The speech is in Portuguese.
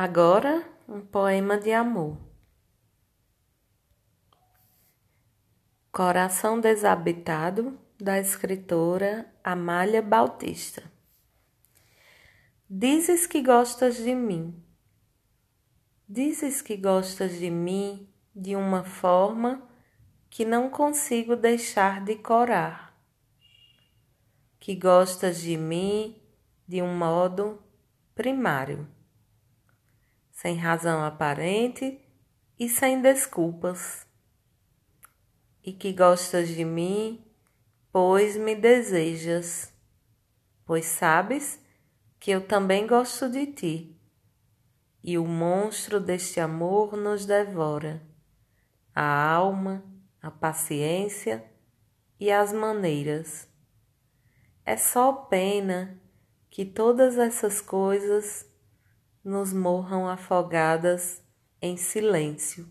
Agora, um poema de amor. Coração Desabitado, da escritora Amália Bautista. Dizes que gostas de mim. Dizes que gostas de mim de uma forma que não consigo deixar de corar. Que gostas de mim de um modo primário sem razão aparente e sem desculpas. E que gostas de mim, pois me desejas, pois sabes que eu também gosto de ti. E o monstro deste amor nos devora, a alma, a paciência e as maneiras. É só pena que todas essas coisas nos morram afogadas em silêncio.